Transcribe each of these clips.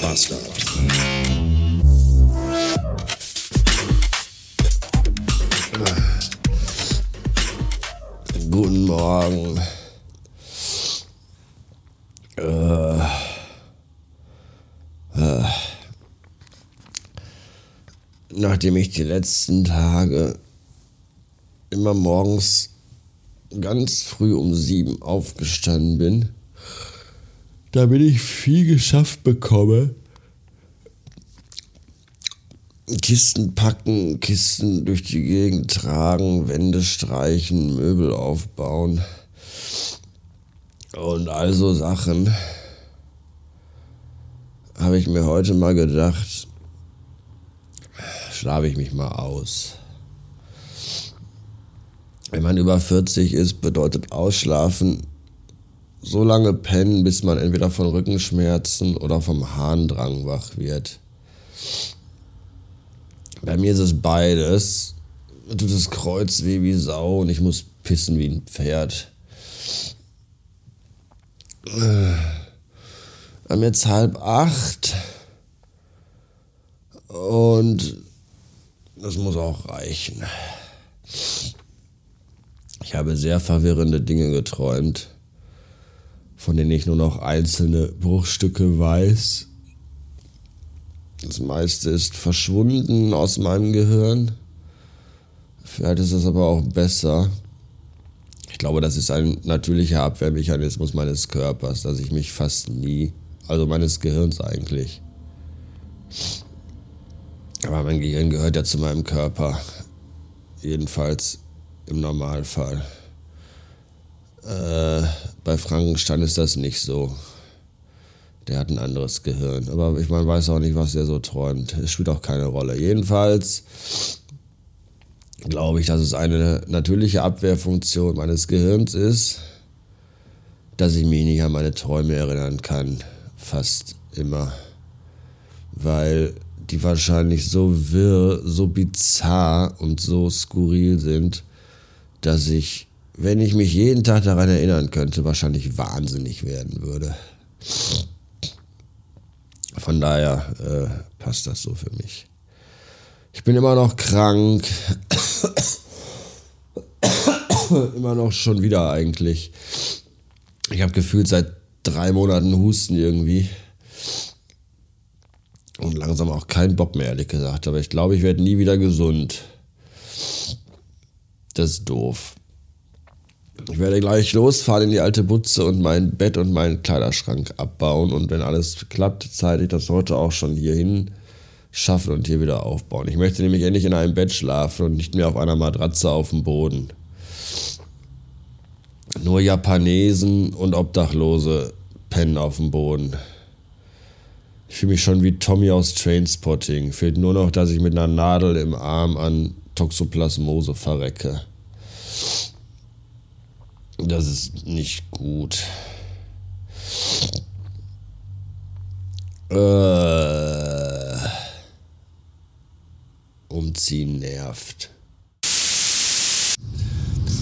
Bastard. Guten Morgen. Äh, äh, nachdem ich die letzten Tage immer morgens ganz früh um sieben aufgestanden bin, damit ich viel geschafft bekomme. Kisten packen, Kisten durch die Gegend tragen, Wände streichen, Möbel aufbauen und all so Sachen, habe ich mir heute mal gedacht, schlafe ich mich mal aus. Wenn man über 40 ist, bedeutet Ausschlafen so lange pennen, bis man entweder von Rückenschmerzen oder vom Harndrang wach wird. Bei mir ist es beides. Mir tut das Kreuz weh wie Sau und ich muss pissen wie ein Pferd. Wir haben jetzt halb acht und das muss auch reichen. Ich habe sehr verwirrende Dinge geträumt von denen ich nur noch einzelne Bruchstücke weiß. Das meiste ist verschwunden aus meinem Gehirn. Vielleicht ist es aber auch besser. Ich glaube, das ist ein natürlicher Abwehrmechanismus meines Körpers, dass ich mich fast nie, also meines Gehirns eigentlich. Aber mein Gehirn gehört ja zu meinem Körper. Jedenfalls im Normalfall. Äh, bei Frankenstein ist das nicht so. Der hat ein anderes Gehirn. Aber ich man weiß auch nicht, was der so träumt. Es spielt auch keine Rolle. Jedenfalls glaube ich, dass es eine natürliche Abwehrfunktion meines Gehirns ist, dass ich mich nicht an meine Träume erinnern kann. Fast immer. Weil die wahrscheinlich so wirr, so bizarr und so skurril sind, dass ich wenn ich mich jeden Tag daran erinnern könnte, wahrscheinlich wahnsinnig werden würde. Von daher äh, passt das so für mich. Ich bin immer noch krank. immer noch schon wieder eigentlich. Ich habe gefühlt seit drei Monaten Husten irgendwie. Und langsam auch keinen Bock mehr, ehrlich gesagt. Aber ich glaube, ich werde nie wieder gesund. Das ist doof. Ich werde gleich losfahren in die alte Butze und mein Bett und meinen Kleiderschrank abbauen. Und wenn alles klappt, zeitig das heute auch schon hierhin schaffen und hier wieder aufbauen. Ich möchte nämlich endlich in einem Bett schlafen und nicht mehr auf einer Matratze auf dem Boden. Nur Japanesen und Obdachlose pennen auf dem Boden. Ich fühle mich schon wie Tommy aus Trainspotting. Fehlt nur noch, dass ich mit einer Nadel im Arm an Toxoplasmose verrecke. Das ist nicht gut. Äh, umziehen nervt.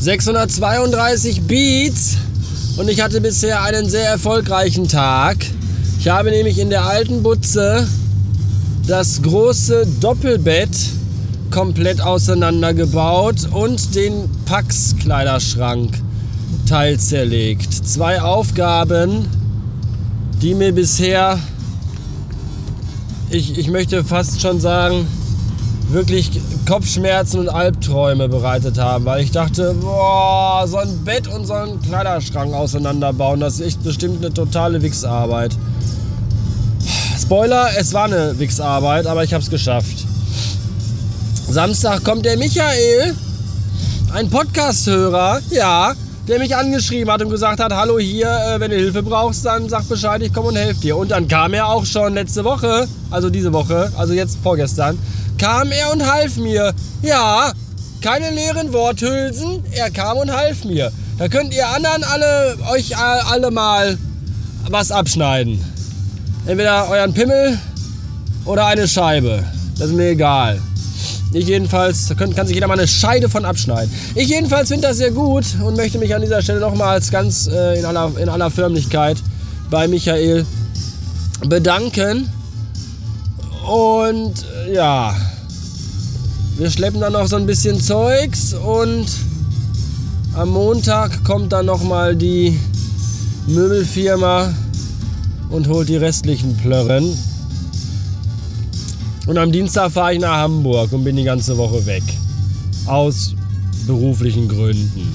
632 Beats und ich hatte bisher einen sehr erfolgreichen Tag. Ich habe nämlich in der alten Butze das große Doppelbett komplett auseinandergebaut und den Pax-Kleiderschrank Teil zerlegt. Zwei Aufgaben, die mir bisher, ich, ich möchte fast schon sagen, wirklich Kopfschmerzen und Albträume bereitet haben, weil ich dachte, boah, so ein Bett und so einen Kleiderschrank auseinanderbauen, das ist echt bestimmt eine totale Wichsarbeit. Spoiler, es war eine Wichsarbeit, aber ich habe es geschafft. Samstag kommt der Michael, ein Podcast-Hörer, ja, der mich angeschrieben hat und gesagt hat, hallo hier, äh, wenn du Hilfe brauchst, dann sag Bescheid, ich komme und helfe dir. Und dann kam er auch schon letzte Woche, also diese Woche, also jetzt vorgestern, kam er und half mir. Ja, keine leeren Worthülsen, er kam und half mir. Da könnt ihr anderen alle euch alle mal was abschneiden. Entweder euren Pimmel oder eine Scheibe. Das ist mir egal. Ich jedenfalls, da kann sich jeder mal eine Scheide von abschneiden. Ich jedenfalls finde das sehr gut und möchte mich an dieser Stelle nochmals ganz äh, in, aller, in aller Förmlichkeit bei Michael bedanken. Und äh, ja, wir schleppen dann noch so ein bisschen Zeugs und am Montag kommt dann nochmal die Möbelfirma und holt die restlichen Plörren. Und am Dienstag fahre ich nach Hamburg und bin die ganze Woche weg. Aus beruflichen Gründen.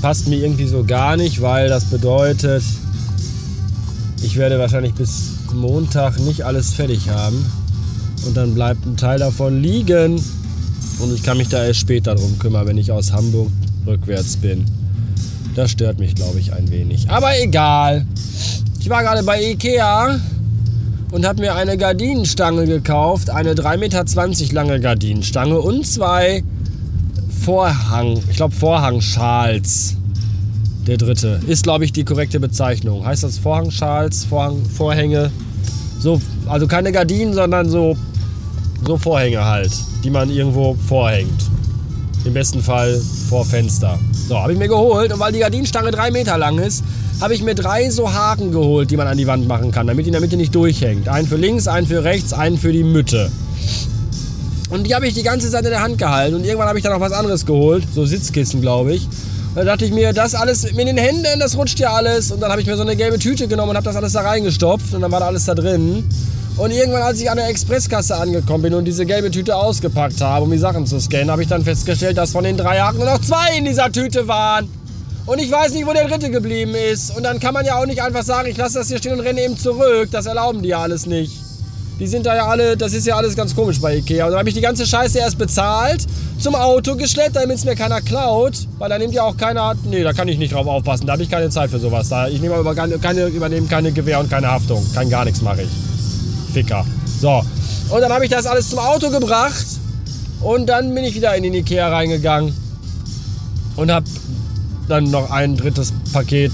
Passt mir irgendwie so gar nicht, weil das bedeutet, ich werde wahrscheinlich bis Montag nicht alles fertig haben. Und dann bleibt ein Teil davon liegen. Und ich kann mich da erst später drum kümmern, wenn ich aus Hamburg rückwärts bin. Das stört mich, glaube ich, ein wenig. Aber egal. Ich war gerade bei Ikea und habe mir eine Gardinenstange gekauft. Eine 3,20 Meter lange Gardinenstange und zwei Vorhang, ich glaube Vorhangschals. Der dritte. Ist, glaube ich, die korrekte Bezeichnung. Heißt das Vorhangschals, Vorhang, Vorhänge? So, also keine Gardinen, sondern so, so Vorhänge halt, die man irgendwo vorhängt. Im besten Fall vor Fenster. So, habe ich mir geholt und weil die Gardinenstange drei Meter lang ist, habe ich mir drei so Haken geholt, die man an die Wand machen kann, damit die in der Mitte nicht durchhängt. Einen für links, einen für rechts, einen für die Mitte. Und die habe ich die ganze Zeit in der Hand gehalten und irgendwann habe ich dann noch was anderes geholt, so Sitzkissen, glaube ich. Und dann dachte ich mir, das alles mit den Händen, das rutscht ja alles. Und dann habe ich mir so eine gelbe Tüte genommen und habe das alles da reingestopft und dann war da alles da drin. Und irgendwann, als ich an der Expresskasse angekommen bin und diese gelbe Tüte ausgepackt habe, um die Sachen zu scannen, habe ich dann festgestellt, dass von den drei Haken nur noch zwei in dieser Tüte waren. Und ich weiß nicht, wo der dritte geblieben ist. Und dann kann man ja auch nicht einfach sagen, ich lasse das hier stehen und renne eben zurück. Das erlauben die ja alles nicht. Die sind da ja alle, das ist ja alles ganz komisch bei Ikea. Und dann habe ich die ganze Scheiße erst bezahlt, zum Auto geschleppt, damit es mir keiner klaut. Weil da nimmt ja auch keiner, nee, da kann ich nicht drauf aufpassen. Da habe ich keine Zeit für sowas. Da, ich nehme aber keine, übernehme keine Gewehr und keine Haftung. Kein gar nichts mache ich. Ficker. So. Und dann habe ich das alles zum Auto gebracht. Und dann bin ich wieder in den Ikea reingegangen. Und habe dann noch ein drittes Paket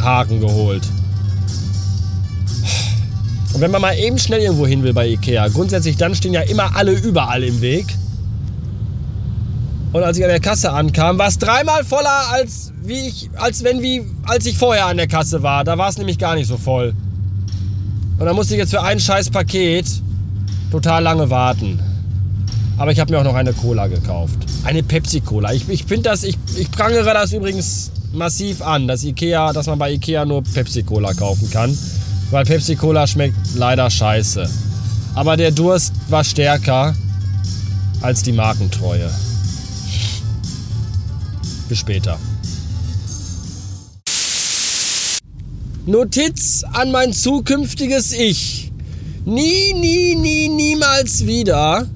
Haken geholt. Und wenn man mal eben schnell irgendwo hin will bei Ikea, grundsätzlich dann stehen ja immer alle überall im Weg. Und als ich an der Kasse ankam, war es dreimal voller als wie ich, als wenn wie, als ich vorher an der Kasse war. Da war es nämlich gar nicht so voll. Und da musste ich jetzt für ein scheiß Paket total lange warten. Aber ich habe mir auch noch eine Cola gekauft. Eine Pepsi-Cola. Ich, ich finde das, ich, ich prangere das übrigens massiv an, dass Ikea, dass man bei Ikea nur Pepsi-Cola kaufen kann. Weil Pepsi-Cola schmeckt leider scheiße. Aber der Durst war stärker als die Markentreue. Bis später. Notiz an mein zukünftiges Ich. Nie, nie, nie, niemals wieder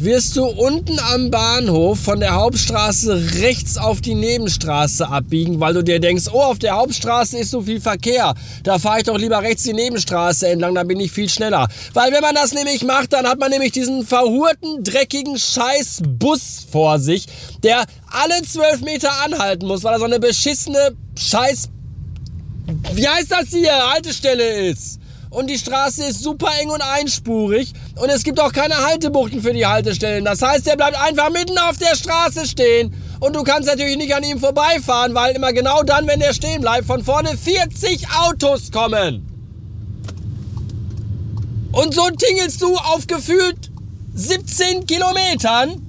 wirst du unten am Bahnhof von der Hauptstraße rechts auf die Nebenstraße abbiegen, weil du dir denkst, oh, auf der Hauptstraße ist so viel Verkehr. Da fahre ich doch lieber rechts die Nebenstraße entlang, da bin ich viel schneller. Weil wenn man das nämlich macht, dann hat man nämlich diesen verhurten, dreckigen Scheißbus vor sich, der alle zwölf Meter anhalten muss, weil er so eine beschissene Scheiß... Wie heißt das hier? Haltestelle ist und die Straße ist super eng und einspurig und es gibt auch keine Haltebuchten für die Haltestellen. Das heißt, er bleibt einfach mitten auf der Straße stehen und du kannst natürlich nicht an ihm vorbeifahren, weil immer genau dann, wenn er stehen bleibt, von vorne 40 Autos kommen. Und so tingelst du auf gefühlt 17 Kilometern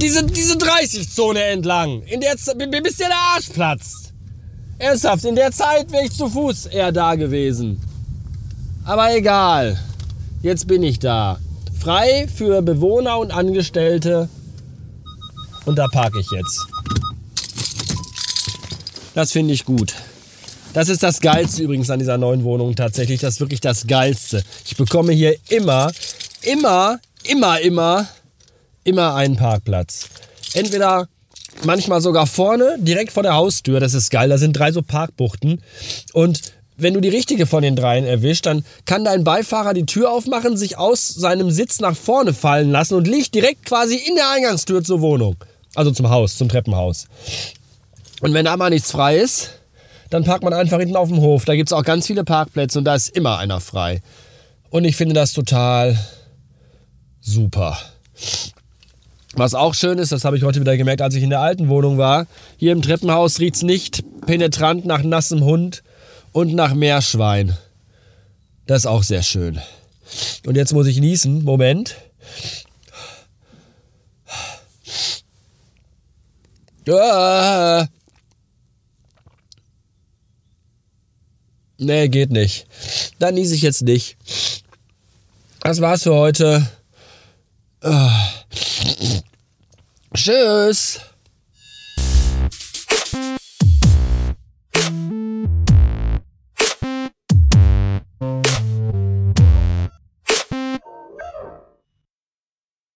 diese, diese 30-Zone entlang, in der, bis dir der Arsch platzt. Ernsthaft, in der Zeit wäre ich zu Fuß eher da gewesen. Aber egal, jetzt bin ich da. Frei für Bewohner und Angestellte. Und da parke ich jetzt. Das finde ich gut. Das ist das Geilste übrigens an dieser neuen Wohnung tatsächlich. Das ist wirklich das Geilste. Ich bekomme hier immer, immer, immer, immer, immer einen Parkplatz. Entweder manchmal sogar vorne, direkt vor der Haustür. Das ist geil. Da sind drei so Parkbuchten. Und wenn du die richtige von den dreien erwischt, dann kann dein Beifahrer die Tür aufmachen, sich aus seinem Sitz nach vorne fallen lassen und liegt direkt quasi in der Eingangstür zur Wohnung. Also zum Haus, zum Treppenhaus. Und wenn da mal nichts frei ist, dann parkt man einfach hinten auf dem Hof. Da gibt es auch ganz viele Parkplätze und da ist immer einer frei. Und ich finde das total super. Was auch schön ist, das habe ich heute wieder gemerkt, als ich in der alten Wohnung war. Hier im Treppenhaus riecht es nicht penetrant nach nassem Hund und nach Meerschwein. Das ist auch sehr schön. Und jetzt muss ich niesen. Moment. Ah. Nee, geht nicht. Dann niese ich jetzt nicht. Das war's für heute. Ah. Tschüss.